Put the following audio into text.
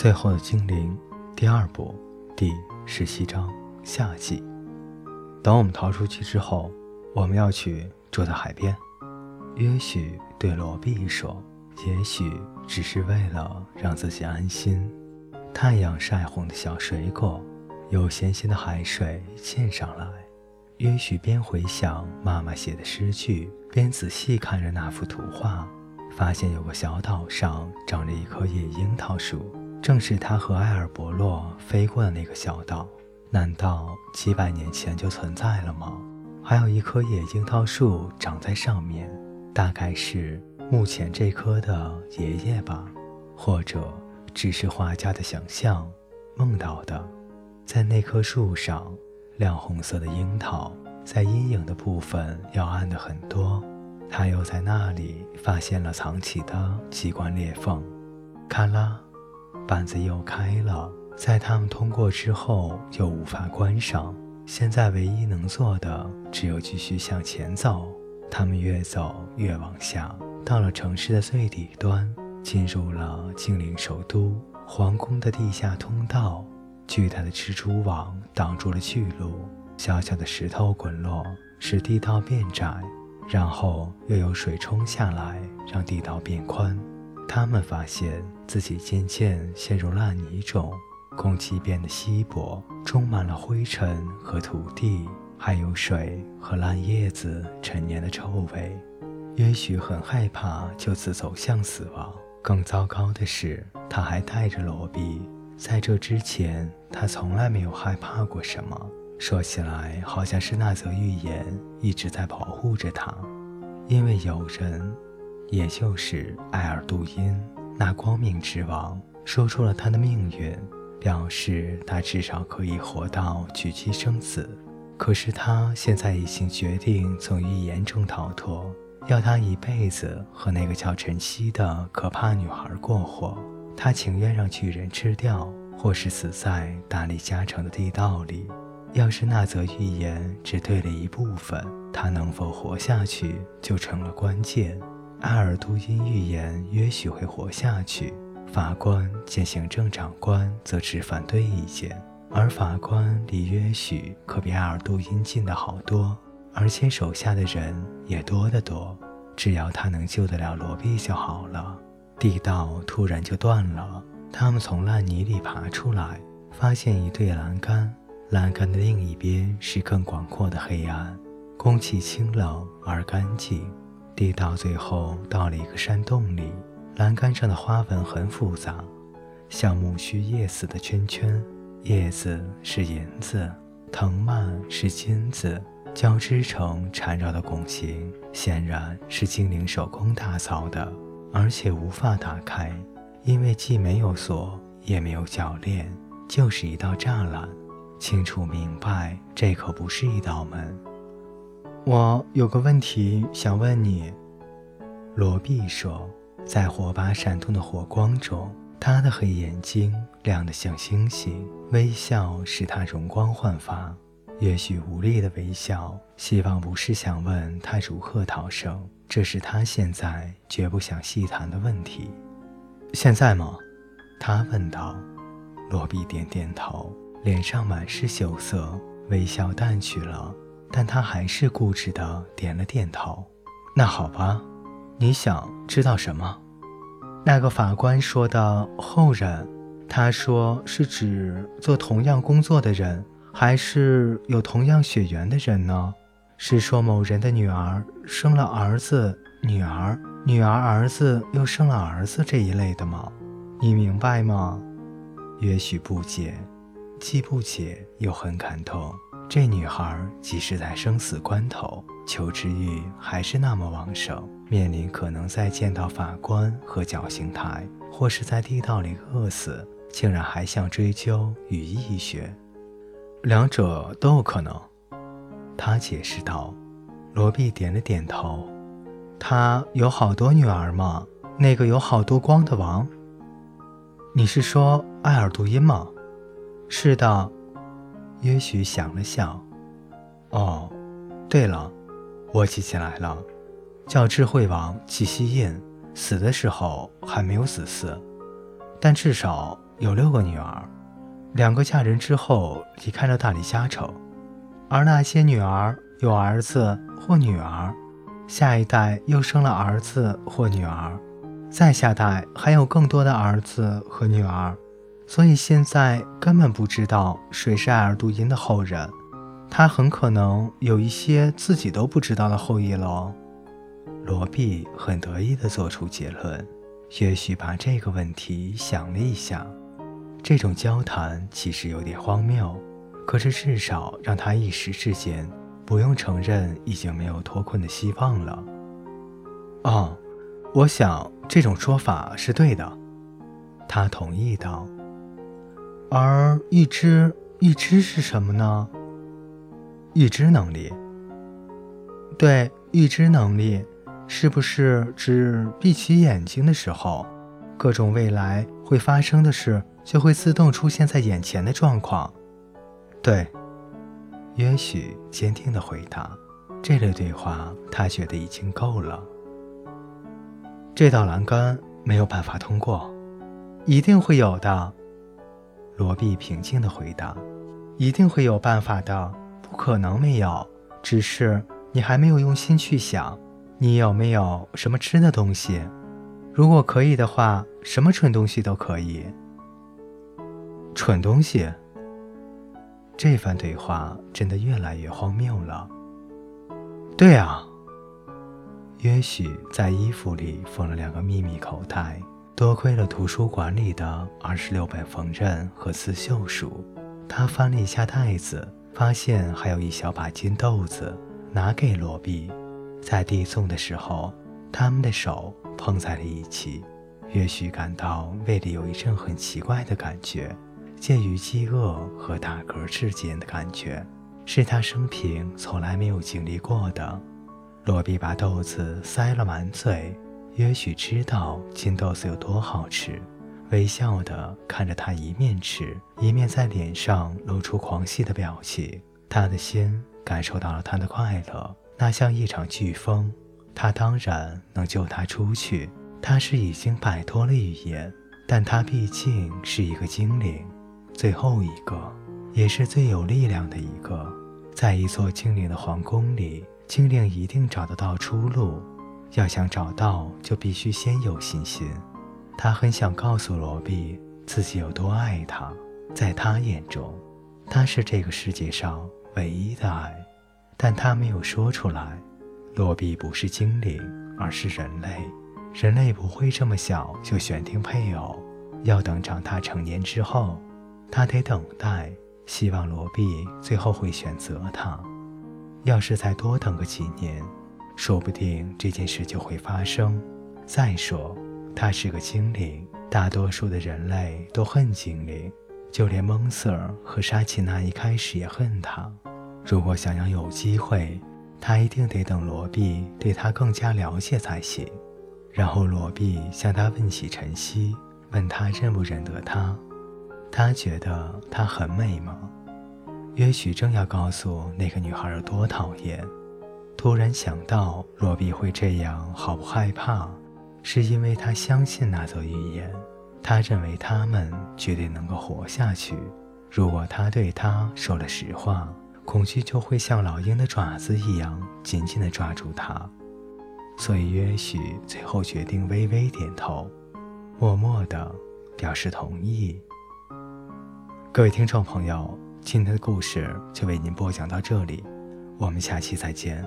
最后的精灵，第二部第十七章夏季。等我们逃出去之后，我们要去住在海边。约许对罗毕说：“也许只是为了让自己安心。”太阳晒红的小水果，有咸咸的海水溅上来。约许边回想妈妈写的诗句，边仔细看着那幅图画，发现有个小岛上长着一棵野樱桃树。正是他和埃尔伯洛飞过的那个小岛，难道几百年前就存在了吗？还有一棵野樱桃树长在上面，大概是目前这棵的爷爷吧，或者只是画家的想象梦到的。在那棵树上，亮红色的樱桃在阴影的部分要暗的很多。他又在那里发现了藏起的机关裂缝，卡拉。板子又开了，在他们通过之后又无法关上。现在唯一能做的只有继续向前走。他们越走越往下，到了城市的最底端，进入了精灵首都皇宫的地下通道。巨大的蜘蛛网挡住了去路，小小的石头滚落，使地道变窄，然后又有水冲下来，让地道变宽。他们发现自己渐渐陷入烂泥中，空气变得稀薄，充满了灰尘和土地，还有水和烂叶子陈年的臭味。也许很害怕就此走向死亡。更糟糕的是，他还带着罗比。在这之前，他从来没有害怕过什么。说起来，好像是那则预言一直在保护着他，因为有人。也就是艾尔杜因，那光明之王说出了他的命运，表示他至少可以活到娶妻生子。可是他现在已经决定从预言中逃脱，要他一辈子和那个叫晨曦的可怕女孩过活。他情愿让巨人吃掉，或是死在大力加成的地道里。要是那则预言只对了一部分，他能否活下去就成了关键。阿尔都因预言约许会活下去，法官见行政长官则持反对意见，而法官离约许可比阿尔都因近的好多，而且手下的人也多得多，只要他能救得了罗毕就好了。地道突然就断了，他们从烂泥里爬出来，发现一对栏杆，栏杆的另一边是更广阔的黑暗，空气清冷而干净。地道最后到了一个山洞里，栏杆上的花纹很复杂，像苜蓿叶似的圈圈，叶子是银子，藤蔓是金子，交织成缠绕的拱形，显然是精灵手工打造的，而且无法打开，因为既没有锁，也没有铰链，就是一道栅栏。清楚明白，这可不是一道门。我有个问题想问你，罗毕说，在火把闪动的火光中，他的黑眼睛亮得像星星，微笑使他容光焕发。也许无力的微笑，希望不是想问他如何逃生，这是他现在绝不想细谈的问题。现在吗？他问道。罗毕点点头，脸上满是羞涩，微笑淡去了。但他还是固执地点了点头。那好吧，你想知道什么？那个法官说的后人，他说是指做同样工作的人，还是有同样血缘的人呢？是说某人的女儿生了儿子，女儿，女儿儿子又生了儿子这一类的吗？你明白吗？也许不解，既不解又很感动。这女孩即使在生死关头，求知欲还是那么旺盛。面临可能再见到法官和绞刑台，或是在地道里饿死，竟然还想追究与医学，两者都有可能。他解释道。罗毕点了点头。他有好多女儿吗？那个有好多光的王？你是说艾尔杜因吗？是的。约许想了想，哦，对了，我记起来了，叫智慧王气息印死的时候还没有子嗣，但至少有六个女儿，两个嫁人之后离开了大理家城，而那些女儿有儿子或女儿，下一代又生了儿子或女儿，再下代还有更多的儿子和女儿，所以现在根本不知道谁是埃尔杜因的后人。他很可能有一些自己都不知道的后裔喽。罗毕很得意地做出结论。也许把这个问题想了一下，这种交谈其实有点荒谬，可是至少让他一时之间不用承认已经没有脱困的希望了。哦，我想这种说法是对的，他同意道。而预知，预知是什么呢？预知能力。对，预知能力。是不是指闭起眼睛的时候，各种未来会发生的事就会自动出现在眼前的状况？对，约许坚定地回答。这类对话他觉得已经够了。这道栏杆没有办法通过，一定会有的。罗比平静地回答：“一定会有办法的，不可能没有，只是你还没有用心去想。”你有没有什么吃的东西？如果可以的话，什么蠢东西都可以。蠢东西。这番对话真的越来越荒谬了。对啊，约许在衣服里缝了两个秘密口袋。多亏了图书馆里的二十六本缝纫和刺绣书，他翻了一下袋子，发现还有一小把金豆子，拿给罗比。在递送的时候，他们的手碰在了一起。约许感到胃里有一阵很奇怪的感觉，介于饥饿和打嗝之间的感觉，是他生平从来没有经历过的。罗比把豆子塞了满嘴，也许知道金豆子有多好吃，微笑地看着他一面吃，一面在脸上露出狂喜的表情。他的心感受到了他的快乐。那像一场飓风，他当然能救他出去。他是已经摆脱了语言，但他毕竟是一个精灵，最后一个，也是最有力量的一个。在一座精灵的皇宫里，精灵一定找得到出路。要想找到，就必须先有信心。他很想告诉罗比自己有多爱他，在他眼中，他是这个世界上唯一的爱。但他没有说出来。罗比不是精灵，而是人类。人类不会这么小就选定配偶，要等长大成年之后，他得等待。希望罗比最后会选择他。要是再多等个几年，说不定这件事就会发生。再说，他是个精灵，大多数的人类都恨精灵，就连蒙瑟尔和沙琪娜一开始也恨他。如果想要有机会，他一定得等罗毕对他更加了解才行。然后罗毕向他问起晨曦，问他认不认得他。他觉得她很美吗？约许正要告诉那个女孩有多讨厌，突然想到罗比会这样毫不害怕，是因为他相信那则预言。他认为他们绝对能够活下去。如果他对他说了实话。恐惧就会像老鹰的爪子一样紧紧地抓住他，所以约许最后决定微微点头，默默地表示同意。各位听众朋友，今天的故事就为您播讲到这里，我们下期再见。